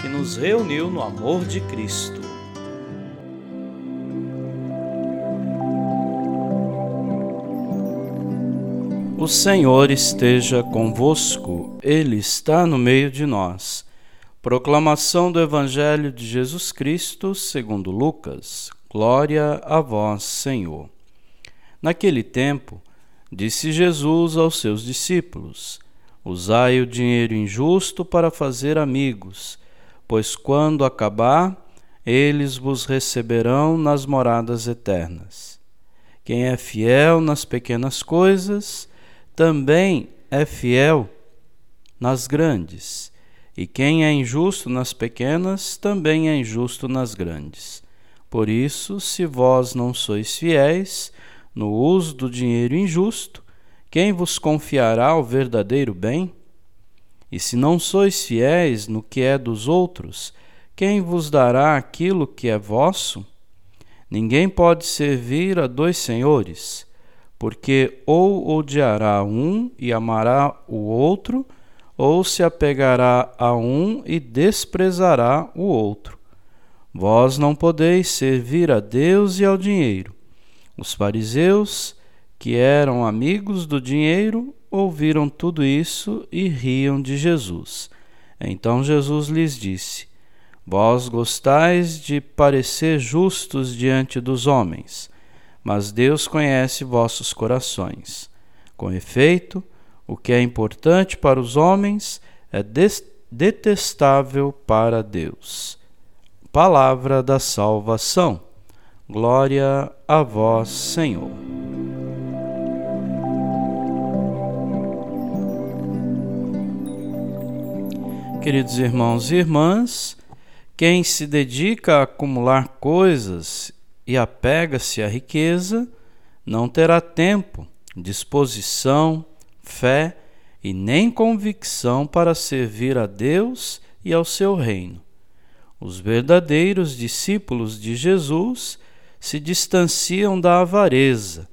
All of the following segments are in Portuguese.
que nos reuniu no amor de Cristo. O Senhor esteja convosco, Ele está no meio de nós. Proclamação do Evangelho de Jesus Cristo, segundo Lucas. Glória a vós, Senhor. Naquele tempo, disse Jesus aos seus discípulos: Usai o dinheiro injusto para fazer amigos pois quando acabar, eles vos receberão nas moradas eternas. Quem é fiel nas pequenas coisas, também é fiel nas grandes. E quem é injusto nas pequenas, também é injusto nas grandes. Por isso, se vós não sois fiéis no uso do dinheiro injusto, quem vos confiará o verdadeiro bem? E se não sois fiéis no que é dos outros, quem vos dará aquilo que é vosso? Ninguém pode servir a dois senhores, porque ou odiará um e amará o outro, ou se apegará a um e desprezará o outro. Vós não podeis servir a Deus e ao dinheiro. Os fariseus, que eram amigos do dinheiro, ouviram tudo isso e riam de Jesus. Então Jesus lhes disse: Vós gostais de parecer justos diante dos homens, mas Deus conhece vossos corações. Com efeito, o que é importante para os homens é detestável para Deus. Palavra da salvação. Glória a vós, Senhor. Queridos irmãos e irmãs, quem se dedica a acumular coisas e apega-se à riqueza, não terá tempo, disposição, fé e nem convicção para servir a Deus e ao seu reino. Os verdadeiros discípulos de Jesus se distanciam da avareza,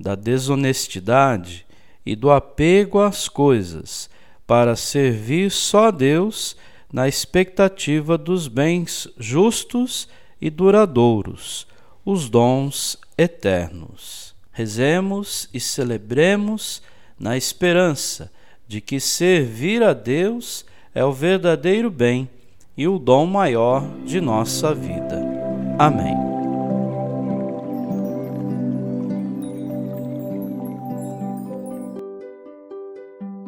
da desonestidade e do apego às coisas para servir só a Deus na expectativa dos bens justos e duradouros, os dons eternos. Rezemos e celebremos na esperança de que servir a Deus é o verdadeiro bem e o dom maior de nossa vida. Amém.